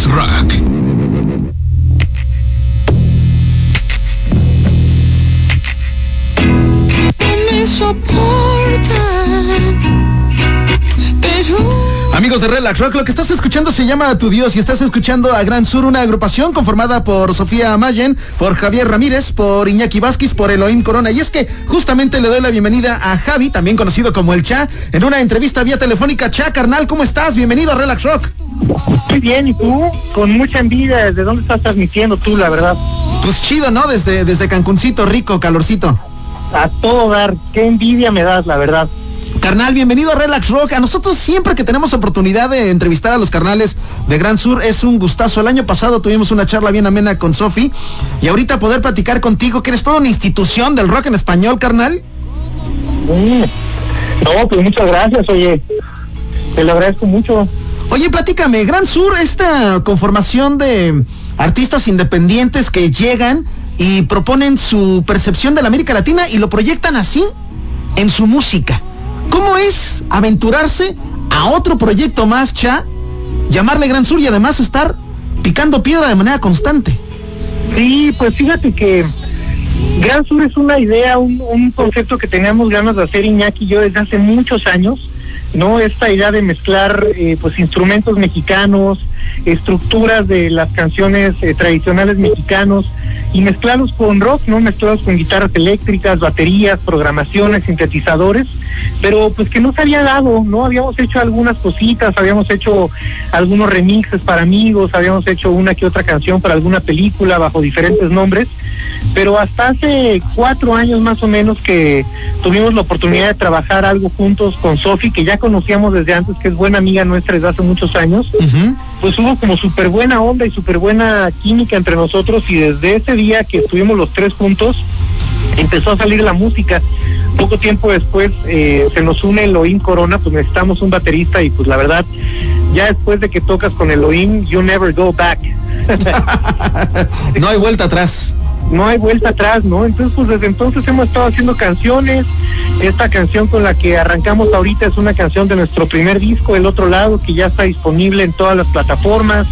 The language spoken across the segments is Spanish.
más rock. Amigos de Relax Rock, lo que estás escuchando se llama Tu Dios y estás escuchando a Gran Sur, una agrupación conformada por Sofía Mayen, por Javier Ramírez, por Iñaki Vázquez, por Elohim Corona. Y es que justamente le doy la bienvenida a Javi, también conocido como El Cha, en una entrevista vía telefónica. Cha, carnal, ¿cómo estás? Bienvenido a Relax Rock. Muy bien, ¿y tú? Con mucha envidia, ¿desde dónde estás transmitiendo tú, la verdad? Pues chido, ¿no? Desde, desde Cancuncito, rico, calorcito. A todo dar, qué envidia me das, la verdad. Carnal, bienvenido a Relax Rock. A nosotros siempre que tenemos oportunidad de entrevistar a los carnales de Gran Sur es un gustazo. El año pasado tuvimos una charla bien amena con Sofi y ahorita poder platicar contigo, que eres toda una institución del rock en español, carnal. Mm. No, pues muchas gracias, oye. Te lo agradezco mucho. Oye, platícame, Gran Sur, esta conformación de artistas independientes que llegan y proponen su percepción de la América Latina y lo proyectan así en su música. ¿Cómo es aventurarse a otro proyecto más, Cha? Llamarle Gran Sur y además estar picando piedra de manera constante. Sí, pues fíjate que Gran Sur es una idea, un, un concepto que teníamos ganas de hacer Iñaki y yo desde hace muchos años, ¿no? Esta idea de mezclar eh, pues instrumentos mexicanos, estructuras de las canciones eh, tradicionales mexicanos y mezclarlos con rock, ¿no? Mezclados con guitarras eléctricas, baterías, programaciones, sintetizadores, pero pues que no se había dado, ¿no? Habíamos hecho algunas cositas, habíamos hecho algunos remixes para amigos, habíamos hecho una que otra canción para alguna película bajo diferentes nombres, pero hasta hace cuatro años más o menos que tuvimos la oportunidad de trabajar algo juntos con Sofi, que ya conocíamos desde antes, que es buena amiga nuestra desde hace muchos años, pues hubo como súper buena onda y súper buena química entre nosotros y desde ese día que estuvimos los tres juntos, empezó a salir la música. Poco tiempo después eh, se nos une Elohim Corona, pues necesitamos un baterista y pues la verdad, ya después de que tocas con Elohim, you never go back. no hay vuelta atrás. No hay vuelta atrás, ¿no? Entonces, pues desde entonces hemos estado haciendo canciones. Esta canción con la que arrancamos ahorita es una canción de nuestro primer disco, El Otro Lado, que ya está disponible en todas las plataformas.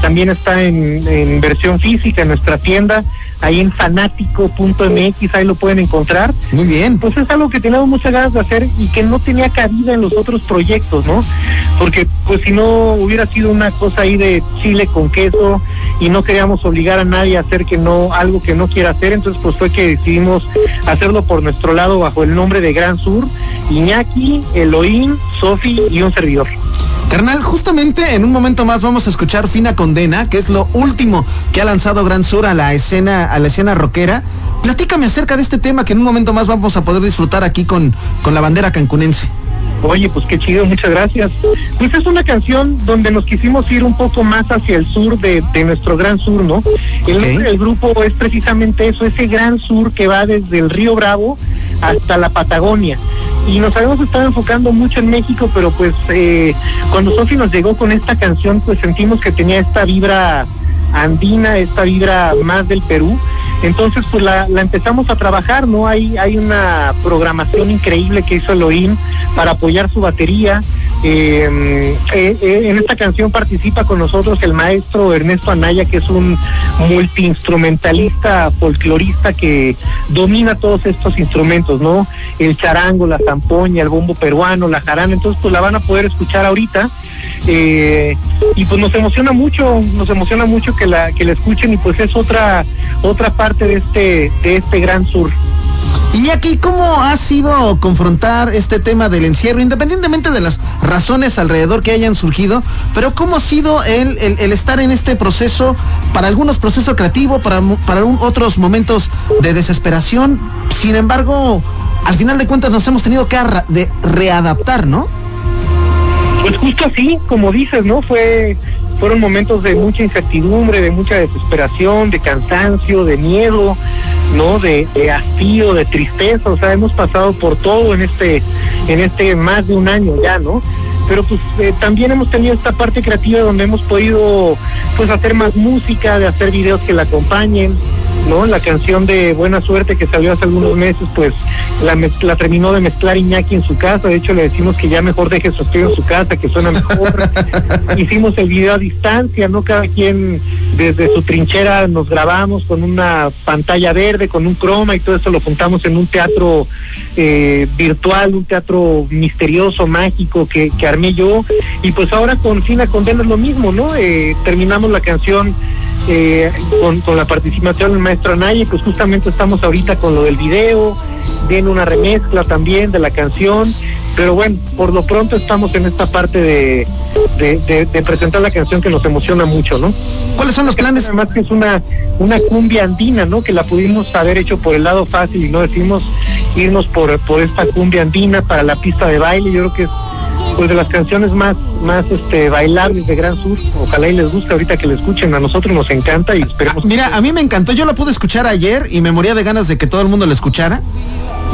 También está en, en versión física en nuestra tienda ahí en fanático.mx, ahí lo pueden encontrar. Muy bien. Pues es algo que teníamos muchas ganas de hacer y que no tenía cabida en los otros proyectos, ¿no? Porque pues si no hubiera sido una cosa ahí de chile con queso y no queríamos obligar a nadie a hacer que no algo que no quiera hacer, entonces pues fue que decidimos hacerlo por nuestro lado bajo el nombre de Gran Sur, Iñaki, Elohim, Sofi y un servidor. Carnal, justamente en un momento más vamos a escuchar Fina Condena, que es lo último que ha lanzado Gran Sur a la escena, a la escena rockera. Platícame acerca de este tema que en un momento más vamos a poder disfrutar aquí con, con la bandera cancunense. Oye, pues qué chido, muchas gracias. Pues es una canción donde nos quisimos ir un poco más hacia el sur de, de nuestro gran sur, ¿no? El nombre del grupo es precisamente eso, ese gran sur que va desde el río Bravo hasta la Patagonia. Y nos habíamos estado enfocando mucho en México, pero pues eh, cuando Sofi nos llegó con esta canción, pues sentimos que tenía esta vibra andina, esta vibra más del Perú. Entonces, pues la, empezamos a trabajar, ¿no? Hay, hay una programación increíble que hizo Elohim para apoyar su batería. Eh, eh, eh, en esta canción participa con nosotros el maestro Ernesto Anaya, que es un multiinstrumentalista, folclorista que domina todos estos instrumentos, ¿no? El charango, la zampoña, el bombo peruano, la jarana. Entonces, pues la van a poder escuchar ahorita. Eh, y pues nos emociona mucho, nos emociona mucho que la que la escuchen y pues es otra otra parte de este de este gran sur. Y aquí, ¿cómo ha sido confrontar este tema del encierro, independientemente de las razones alrededor que hayan surgido, pero cómo ha sido el, el, el estar en este proceso, para algunos proceso creativo, para, para un- otros momentos de desesperación? Sin embargo, al final de cuentas nos hemos tenido que de readaptar, ¿no? Pues justo así, como dices, ¿no? Fue fueron momentos de mucha incertidumbre, de mucha desesperación, de cansancio, de miedo, ¿no? De, de hastío, de tristeza, o sea, hemos pasado por todo en este en este más de un año ya, ¿no? Pero pues eh, también hemos tenido esta parte creativa donde hemos podido pues hacer más música, de hacer videos que la acompañen, ¿no? La canción de Buena Suerte que salió hace algunos meses, pues la, la terminó de mezclar Iñaki en su casa. De hecho, le decimos que ya mejor deje su estudio en su casa, que suena mejor. Hicimos el video a distancia, ¿no? Cada quien desde su trinchera nos grabamos con una pantalla verde, con un croma y todo eso lo juntamos en un teatro eh, virtual, un teatro misterioso, mágico que, que armé yo. Y pues ahora con Fina Condena es lo mismo, ¿no? Eh, terminamos la canción eh, con, con, la participación del maestro Anaya, pues justamente estamos ahorita con lo del video, viene una remezcla también de la canción, pero bueno, por lo pronto estamos en esta parte de, de, de, presentar la canción que nos emociona mucho, ¿no? ¿Cuáles son los planes? Además que es una, una cumbia andina, ¿no? Que la pudimos haber hecho por el lado fácil y no decimos irnos por, por esta cumbia andina para la pista de baile, yo creo que es pues de las canciones más más este bailables de Gran Sur. Ojalá y les guste ahorita que la escuchen. A nosotros nos encanta y esperemos. Mira, a mí me encantó. Yo la pude escuchar ayer y me moría de ganas de que todo el mundo la escuchara.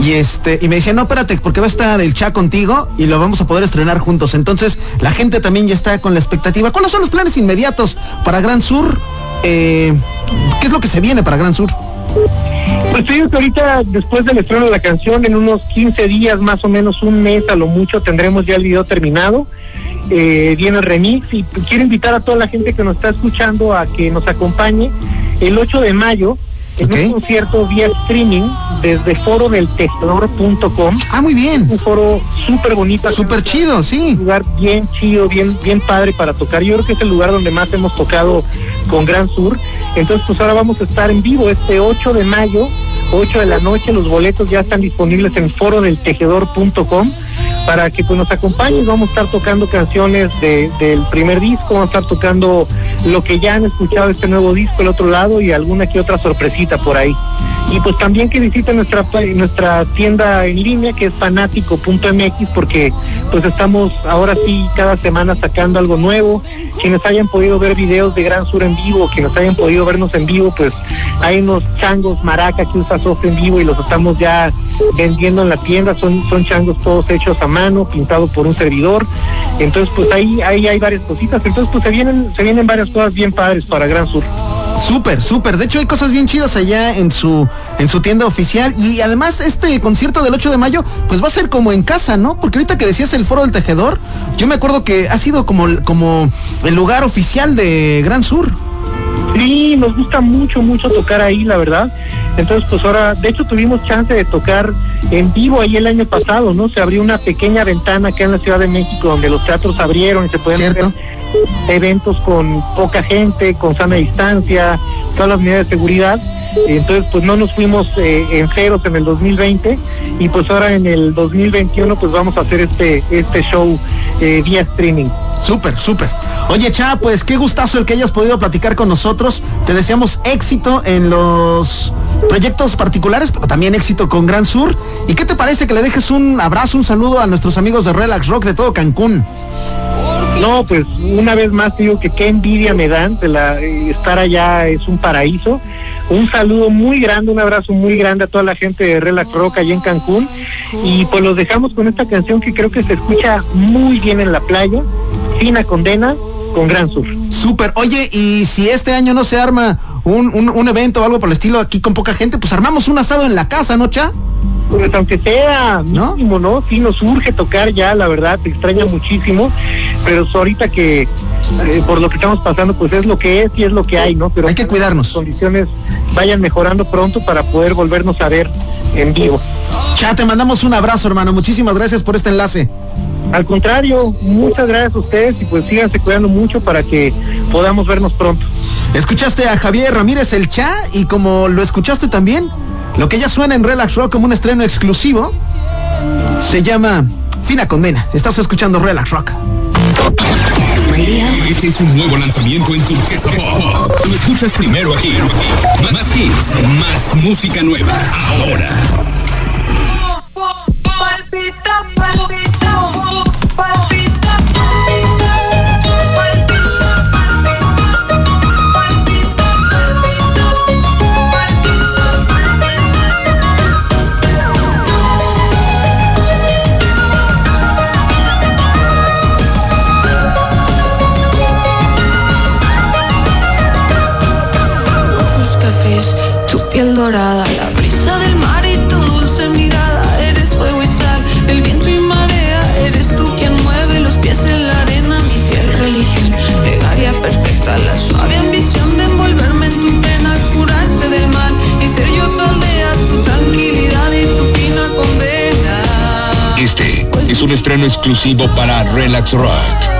Y este y me decía, no, espérate, porque va a estar el Cha contigo y lo vamos a poder estrenar juntos. Entonces, la gente también ya está con la expectativa. ¿Cuáles son los planes inmediatos para Gran Sur? Eh, ¿Qué es lo que se viene para Gran Sur? Pues te digo que ahorita, después del estreno de la canción, en unos 15 días, más o menos un mes a lo mucho, tendremos ya el video terminado. Eh, viene el remix y quiero invitar a toda la gente que nos está escuchando a que nos acompañe el 8 de mayo en okay. un concierto vía streaming desde foro del tejedor.com. Ah, muy bien. Un foro súper bonito. Súper chido, sí. Un lugar bien chido, bien, bien padre para tocar. Yo creo que es el lugar donde más hemos tocado con Gran Sur. Entonces, pues ahora vamos a estar en vivo este 8 de mayo, 8 de la noche. Los boletos ya están disponibles en foro del tejedor.com para que pues nos acompañen. Vamos a estar tocando canciones de, del primer disco, vamos a estar tocando lo que ya han escuchado este nuevo disco, el otro lado, y alguna que otra sorpresita por ahí. Y pues también que visiten nuestra nuestra tienda en línea que es fanático.mx porque pues estamos ahora sí cada semana sacando algo nuevo. Quienes hayan podido ver videos de Gran Sur en vivo, quienes hayan podido vernos en vivo, pues hay unos changos maraca que usa Soft en vivo y los estamos ya vendiendo en la tienda, son, son changos todos hechos a mano, pintados por un servidor. Entonces pues ahí, ahí hay varias cositas. Entonces pues se vienen, se vienen varias cosas bien padres para Gran Sur. Súper, súper. De hecho, hay cosas bien chidas allá en su, en su tienda oficial. Y además, este concierto del 8 de mayo, pues va a ser como en casa, ¿no? Porque ahorita que decías el Foro del Tejedor, yo me acuerdo que ha sido como, como el lugar oficial de Gran Sur. Sí, nos gusta mucho, mucho tocar ahí, la verdad. Entonces, pues ahora, de hecho, tuvimos chance de tocar en vivo ahí el año pasado, ¿no? Se abrió una pequeña ventana acá en la Ciudad de México donde los teatros abrieron y se pueden ¿Cierto? Eventos con poca gente, con sana distancia, todas las medidas de seguridad. Entonces, pues no nos fuimos eh, en ceros en el 2020 y pues ahora en el 2021 pues vamos a hacer este este show eh, vía streaming. Súper, súper. Oye, Cha, pues qué gustazo el que hayas podido platicar con nosotros. Te deseamos éxito en los proyectos particulares, pero también éxito con Gran Sur. ¿Y qué te parece que le dejes un abrazo, un saludo a nuestros amigos de Relax Rock de todo Cancún? No, pues una vez más digo que qué envidia me dan de la, estar allá es un paraíso. Un saludo muy grande, un abrazo muy grande a toda la gente de Relax Rock allá en Cancún. Y pues los dejamos con esta canción que creo que se escucha muy bien en la playa, Fina Condena, con Gran Sur. Súper. Oye, y si este año no se arma un, un, un, evento o algo por el estilo aquí con poca gente, pues armamos un asado en la casa, ¿no, Cha? Pues aunque sea mínimo, ¿no? Sí nos urge tocar ya, la verdad, te extraña muchísimo, pero ahorita que eh, por lo que estamos pasando, pues es lo que es y es lo que hay, ¿no? Pero hay que cuidarnos. Las condiciones vayan mejorando pronto para poder volvernos a ver en vivo. Cha, te mandamos un abrazo, hermano. Muchísimas gracias por este enlace. Al contrario, muchas gracias a ustedes y pues síganse cuidando mucho para que podamos vernos pronto. Escuchaste a Javier Ramírez el Cha y como lo escuchaste también, lo que ya suena en Relax Rock como un estreno exclusivo se llama Fina Condena. Estás escuchando Relax Rock. Este es un nuevo lanzamiento en Turquesa Pop. Lo escuchas primero aquí. Más hits, más música nueva. Ahora. Palpita, palpita, palpita. Es un estreno exclusivo para Relax Rock.